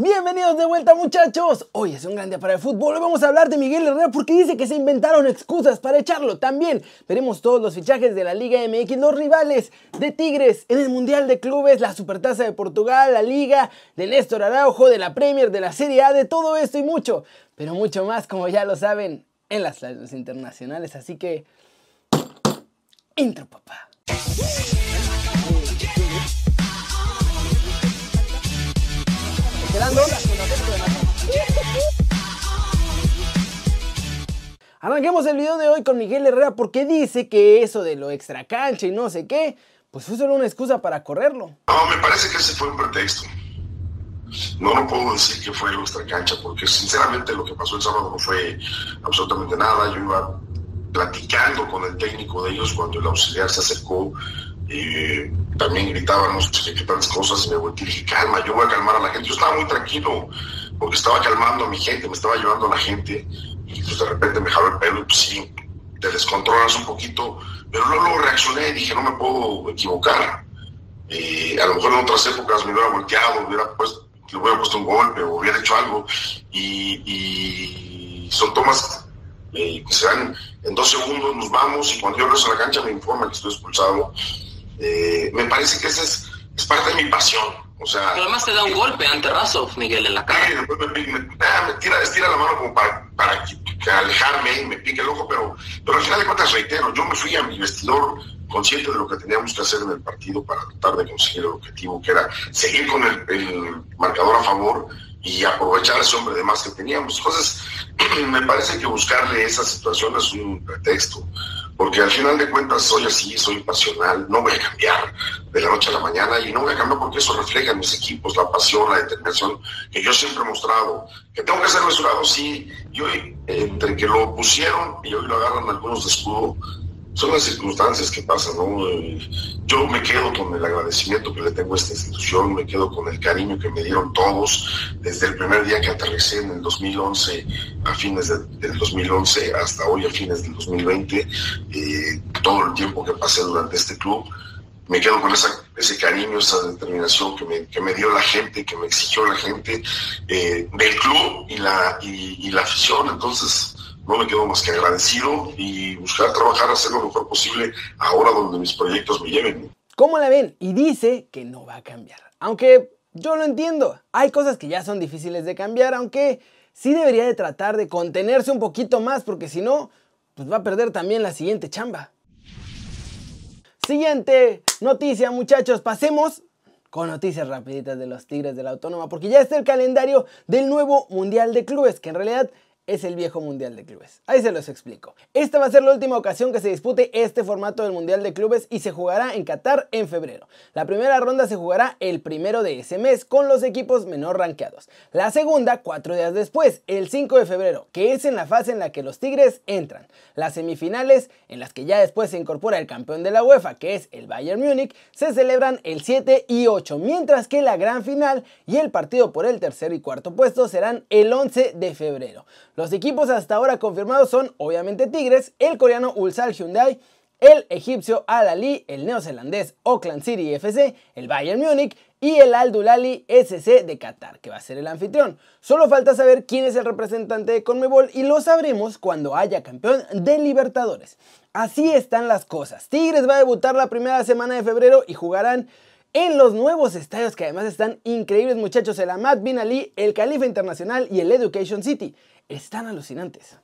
Bienvenidos de vuelta muchachos. Hoy es un gran día para el fútbol. Vamos a hablar de Miguel Herrera porque dice que se inventaron excusas para echarlo. También veremos todos los fichajes de la Liga MX, los rivales de Tigres en el Mundial de Clubes, la Supertaza de Portugal, la Liga de Néstor Araujo, de la Premier, de la Serie A, de todo esto y mucho, pero mucho más como ya lo saben en las ligas internacionales. Así que... Intro, papá. Arranquemos el video de hoy con Miguel Herrera porque dice que eso de lo extra cancha y no sé qué, pues fue solo una excusa para correrlo. No, me parece que ese fue un pretexto. No, no puedo decir que fue lo extra cancha porque sinceramente lo que pasó el sábado no fue absolutamente nada. Yo iba platicando con el técnico de ellos cuando el auxiliar se acercó y también gritábamos que qué tantas cosas y me volteé y dije, calma, yo voy a calmar a la gente. Yo estaba muy tranquilo porque estaba calmando a mi gente, me estaba llevando a la gente y pues de repente me jaló el pelo y pues sí, te descontrolas un poquito, pero luego, reaccioné y dije, no me puedo equivocar. Eh, a lo mejor en otras épocas me hubiera volteado, hubiera puesto, le hubiera puesto un golpe o hubiera hecho algo y, son tomas eh, que se dan en dos segundos, nos vamos y cuando yo regreso a la cancha me informan que estoy expulsado eh, me parece que esa es, es, parte de mi pasión. O sea, Pero además te da un golpe ante Razov, Miguel, en la cara. Me, tira, estira la mano como para, para alejarme y me pique el ojo, pero, pero al final de cuentas reitero, yo me fui a mi vestidor consciente de lo que teníamos que hacer en el partido para tratar de conseguir el objetivo, que era seguir con el, el marcador a favor y aprovechar ese hombre de más que teníamos. Entonces, me parece que buscarle esa situación es un pretexto porque al final de cuentas soy así, soy pasional, no voy a cambiar de la noche a la mañana y no voy a cambiar porque eso refleja en mis equipos la pasión, la determinación que yo siempre he mostrado, que tengo que ser mesurado, sí, y hoy entre que lo pusieron y hoy lo agarran algunos de escudo, son las circunstancias que pasan, ¿no? Yo me quedo con el agradecimiento que le tengo a esta institución, me quedo con el cariño que me dieron todos desde el primer día que aterricé en el 2011, a fines del 2011 hasta hoy a fines del 2020, eh, todo el tiempo que pasé durante este club. Me quedo con ese cariño, esa determinación que me, que me dio la gente, que me exigió la gente eh, del club y la, y la afición. Entonces, no me quedo más que agradecido y buscar trabajar, hacer lo mejor posible ahora donde mis proyectos me lleven. ¿Cómo la ven? Y dice que no va a cambiar. Aunque yo lo entiendo. Hay cosas que ya son difíciles de cambiar, aunque sí debería de tratar de contenerse un poquito más, porque si no, pues va a perder también la siguiente chamba. Siguiente noticia, muchachos. Pasemos con noticias rapiditas de los Tigres de la Autónoma, porque ya está el calendario del nuevo Mundial de Clubes, que en realidad es el viejo Mundial de Clubes. Ahí se los explico. Esta va a ser la última ocasión que se dispute este formato del Mundial de Clubes y se jugará en Qatar en febrero. La primera ronda se jugará el primero de ese mes con los equipos menor rankeados. La segunda, cuatro días después, el 5 de febrero, que es en la fase en la que los Tigres entran. Las semifinales, en las que ya después se incorpora el campeón de la UEFA, que es el Bayern Múnich, se celebran el 7 y 8, mientras que la gran final y el partido por el tercero y cuarto puesto serán el 11 de febrero. Los equipos hasta ahora confirmados son obviamente Tigres, el coreano Ulsal Hyundai, el egipcio Al Ali, el neozelandés Auckland City FC, el Bayern Múnich y el Al Dulali SC de Qatar, que va a ser el anfitrión. Solo falta saber quién es el representante de Conmebol y lo sabremos cuando haya campeón de Libertadores. Así están las cosas. Tigres va a debutar la primera semana de febrero y jugarán en los nuevos estadios que además están increíbles muchachos, el Ahmad Bin Ali, el Califa Internacional y el Education City están alucinantes.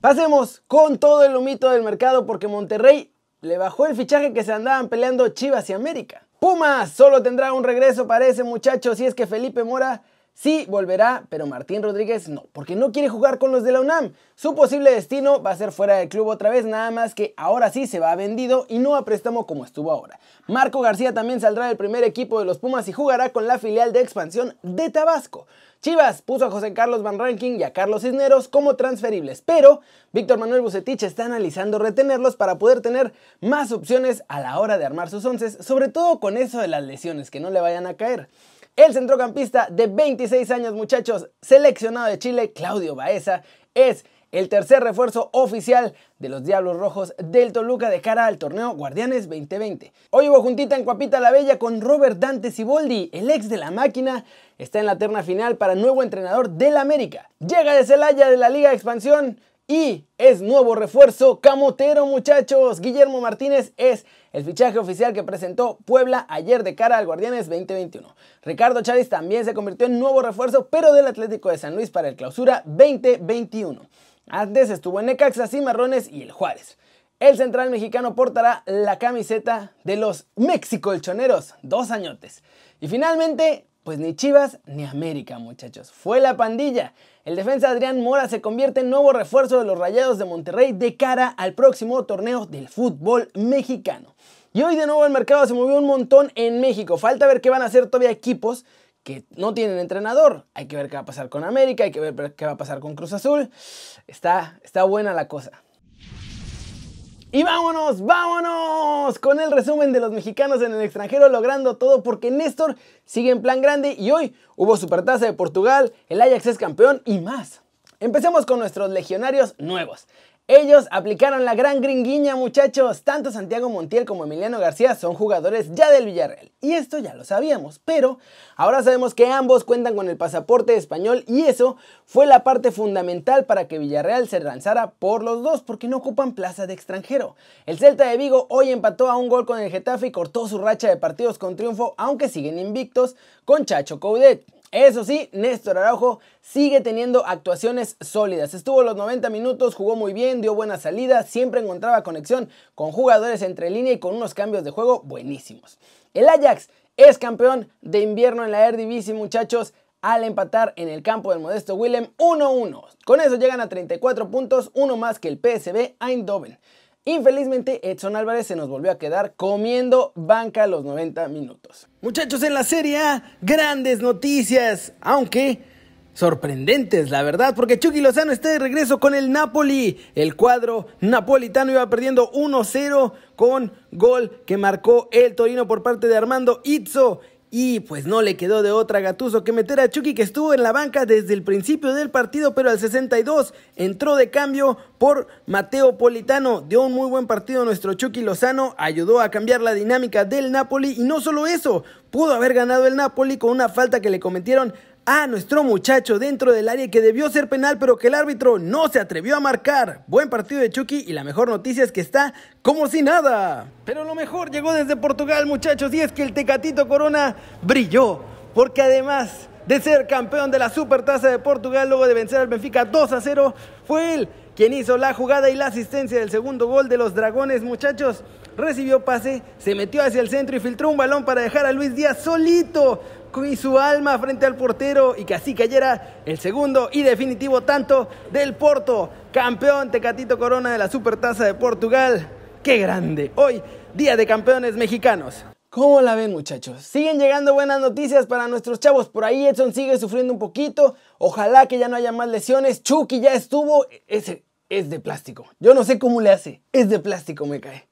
Pasemos con todo el humito del mercado porque Monterrey le bajó el fichaje que se andaban peleando Chivas y América. Pumas solo tendrá un regreso para ese muchacho si es que Felipe Mora sí volverá, pero Martín Rodríguez no, porque no quiere jugar con los de la UNAM. Su posible destino va a ser fuera del club otra vez, nada más que ahora sí se va vendido y no a préstamo como estuvo ahora. Marco García también saldrá del primer equipo de los Pumas y jugará con la filial de expansión de Tabasco. Chivas puso a José Carlos Van Ranking y a Carlos Cisneros como transferibles, pero Víctor Manuel Bucetich está analizando retenerlos para poder tener más opciones a la hora de armar sus once, sobre todo con eso de las lesiones que no le vayan a caer. El centrocampista de 26 años, muchachos, seleccionado de Chile, Claudio Baeza, es el tercer refuerzo oficial de los Diablos Rojos del Toluca de cara al torneo Guardianes 2020. Hoy hubo juntita en Cuapita la Bella con Robert Dante Siboldi, el ex de la máquina, está en la terna final para nuevo entrenador del América. Llega de Celaya de la Liga de Expansión y es nuevo refuerzo camotero muchachos. Guillermo Martínez es el fichaje oficial que presentó Puebla ayer de cara al Guardianes 2021. Ricardo Chávez también se convirtió en nuevo refuerzo pero del Atlético de San Luis para el clausura 2021. Antes estuvo en Necaxa, Cimarrones y el Juárez. El central mexicano portará la camiseta de los Mexicolchoneros, dos añotes. Y finalmente, pues ni Chivas ni América, muchachos. Fue la pandilla. El defensa Adrián Mora se convierte en nuevo refuerzo de los Rayados de Monterrey de cara al próximo torneo del fútbol mexicano. Y hoy de nuevo el mercado se movió un montón en México. Falta ver qué van a hacer todavía equipos que no tienen entrenador. Hay que ver qué va a pasar con América, hay que ver qué va a pasar con Cruz Azul. Está, está buena la cosa. Y vámonos, vámonos con el resumen de los mexicanos en el extranjero logrando todo porque Néstor sigue en plan grande y hoy hubo Supertaza de Portugal, el Ajax es campeón y más. Empecemos con nuestros legionarios nuevos. Ellos aplicaron la gran gringuiña, muchachos. Tanto Santiago Montiel como Emiliano García son jugadores ya del Villarreal. Y esto ya lo sabíamos, pero ahora sabemos que ambos cuentan con el pasaporte español y eso fue la parte fundamental para que Villarreal se lanzara por los dos, porque no ocupan plaza de extranjero. El Celta de Vigo hoy empató a un gol con el Getafe y cortó su racha de partidos con triunfo, aunque siguen invictos con Chacho Coudet. Eso sí, Néstor Araujo sigue teniendo actuaciones sólidas. Estuvo los 90 minutos, jugó muy bien, dio buena salida, siempre encontraba conexión con jugadores entre línea y con unos cambios de juego buenísimos. El Ajax es campeón de invierno en la Eredivisie, muchachos, al empatar en el campo del modesto Willem 1-1. Con eso llegan a 34 puntos, uno más que el PSV Eindhoven. Infelizmente, Edson Álvarez se nos volvió a quedar comiendo banca los 90 minutos. Muchachos, en la Serie A, grandes noticias, aunque sorprendentes, la verdad, porque Chucky Lozano está de regreso con el Napoli. El cuadro napolitano iba perdiendo 1-0 con gol que marcó el Torino por parte de Armando Izzo. Y pues no le quedó de otra Gatuso que meter a Chucky que estuvo en la banca desde el principio del partido, pero al 62 entró de cambio por Mateo Politano. Dio un muy buen partido nuestro Chucky Lozano, ayudó a cambiar la dinámica del Napoli y no solo eso, pudo haber ganado el Napoli con una falta que le cometieron a nuestro muchacho dentro del área que debió ser penal, pero que el árbitro no se atrevió a marcar. Buen partido de Chucky y la mejor noticia es que está como si nada. Pero lo mejor llegó desde Portugal, muchachos, y es que el Tecatito Corona brilló, porque además de ser campeón de la Supertaza de Portugal luego de vencer al Benfica 2 a 0, fue él quien hizo la jugada y la asistencia del segundo gol de los Dragones, muchachos. Recibió pase, se metió hacia el centro y filtró un balón para dejar a Luis Díaz solito con su alma frente al portero y que así cayera el segundo y definitivo tanto del Porto, campeón Tecatito Corona de la Supertaza de Portugal. ¡Qué grande! Hoy, Día de Campeones Mexicanos. ¿Cómo la ven muchachos? Siguen llegando buenas noticias para nuestros chavos. Por ahí Edson sigue sufriendo un poquito. Ojalá que ya no haya más lesiones. Chucky ya estuvo. Ese es de plástico. Yo no sé cómo le hace. Es de plástico, me cae.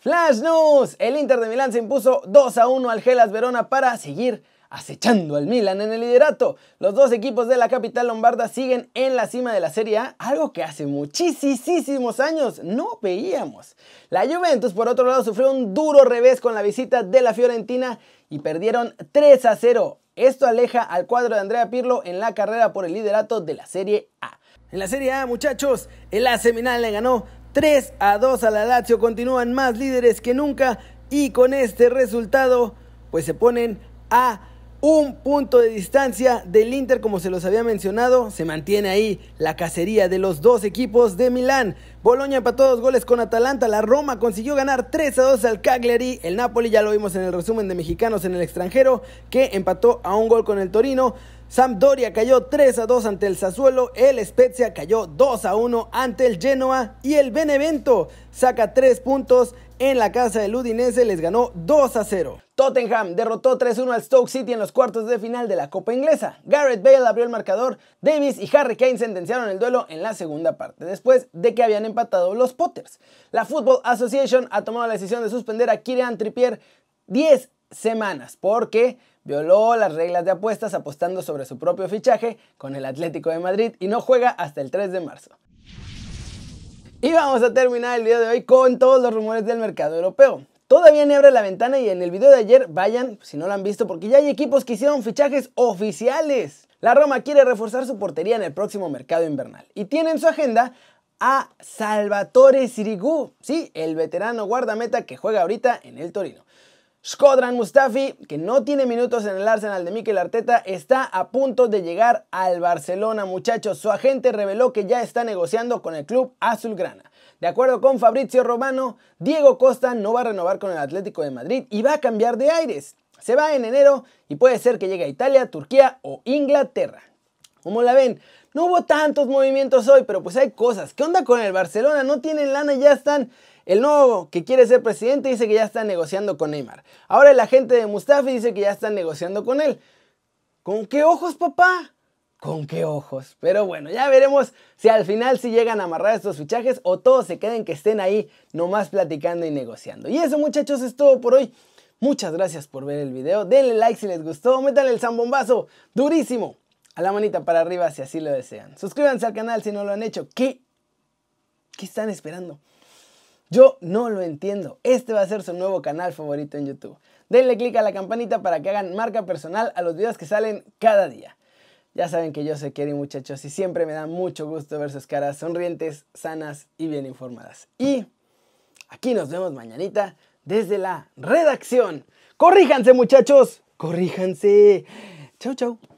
Flash News. El Inter de Milán se impuso 2 a 1 al Gelas Verona para seguir acechando al Milan en el liderato. Los dos equipos de la capital lombarda siguen en la cima de la Serie A, algo que hace muchísimos años no veíamos. La Juventus, por otro lado, sufrió un duro revés con la visita de la Fiorentina y perdieron 3 a 0. Esto aleja al cuadro de Andrea Pirlo en la carrera por el liderato de la Serie A. En la Serie A, muchachos, el le ganó 3 a 2 a la Lazio, continúan más líderes que nunca y con este resultado pues se ponen a un punto de distancia del Inter, como se los había mencionado, se mantiene ahí la cacería de los dos equipos de Milán. Boloña empató dos goles con Atalanta, la Roma consiguió ganar 3 a 2 al Cagliari, el Napoli ya lo vimos en el resumen de mexicanos en el extranjero, que empató a un gol con el Torino. Sampdoria cayó 3 a 2 ante el Sassuolo, el Spezia cayó 2 a 1 ante el Genoa y el Benevento saca 3 puntos en la casa del Udinese, les ganó 2 a 0. Tottenham derrotó 3-1 al Stoke City en los cuartos de final de la Copa Inglesa. Garrett Bale abrió el marcador, Davis y Harry Kane sentenciaron el duelo en la segunda parte, después de que habían empatado los Potters. La Football Association ha tomado la decisión de suspender a Kieran Trippier 10 semanas porque violó las reglas de apuestas apostando sobre su propio fichaje con el Atlético de Madrid y no juega hasta el 3 de marzo. Y vamos a terminar el video de hoy con todos los rumores del mercado europeo. Todavía ni abre la ventana y en el video de ayer vayan, si no lo han visto, porque ya hay equipos que hicieron fichajes oficiales. La Roma quiere reforzar su portería en el próximo mercado invernal y tiene en su agenda a Salvatore Sirigu, sí, el veterano guardameta que juega ahorita en el Torino. Skodran Mustafi, que no tiene minutos en el Arsenal de Mikel Arteta, está a punto de llegar al Barcelona, muchachos. Su agente reveló que ya está negociando con el club azulgrana. De acuerdo con Fabrizio Romano, Diego Costa no va a renovar con el Atlético de Madrid y va a cambiar de aires. Se va en enero y puede ser que llegue a Italia, Turquía o Inglaterra. Como la ven, no hubo tantos movimientos hoy, pero pues hay cosas. ¿Qué onda con el Barcelona? No tienen lana y ya están. El nuevo que quiere ser presidente dice que ya está negociando con Neymar. Ahora el agente de Mustafi dice que ya están negociando con él. ¿Con qué ojos, papá? ¿Con qué ojos? Pero bueno, ya veremos si al final sí llegan a amarrar estos fichajes o todos se queden que estén ahí nomás platicando y negociando. Y eso muchachos es todo por hoy. Muchas gracias por ver el video. Denle like si les gustó. Métanle el zambombazo durísimo a la manita para arriba si así lo desean. Suscríbanse al canal si no lo han hecho. ¿Qué? ¿Qué están esperando? Yo no lo entiendo. Este va a ser su nuevo canal favorito en YouTube. Denle click a la campanita para que hagan marca personal a los videos que salen cada día. Ya saben que yo soy Kerry muchachos y siempre me da mucho gusto ver sus caras sonrientes, sanas y bien informadas. Y aquí nos vemos mañanita desde la redacción. Corríjanse muchachos, corríjanse. Chau chau.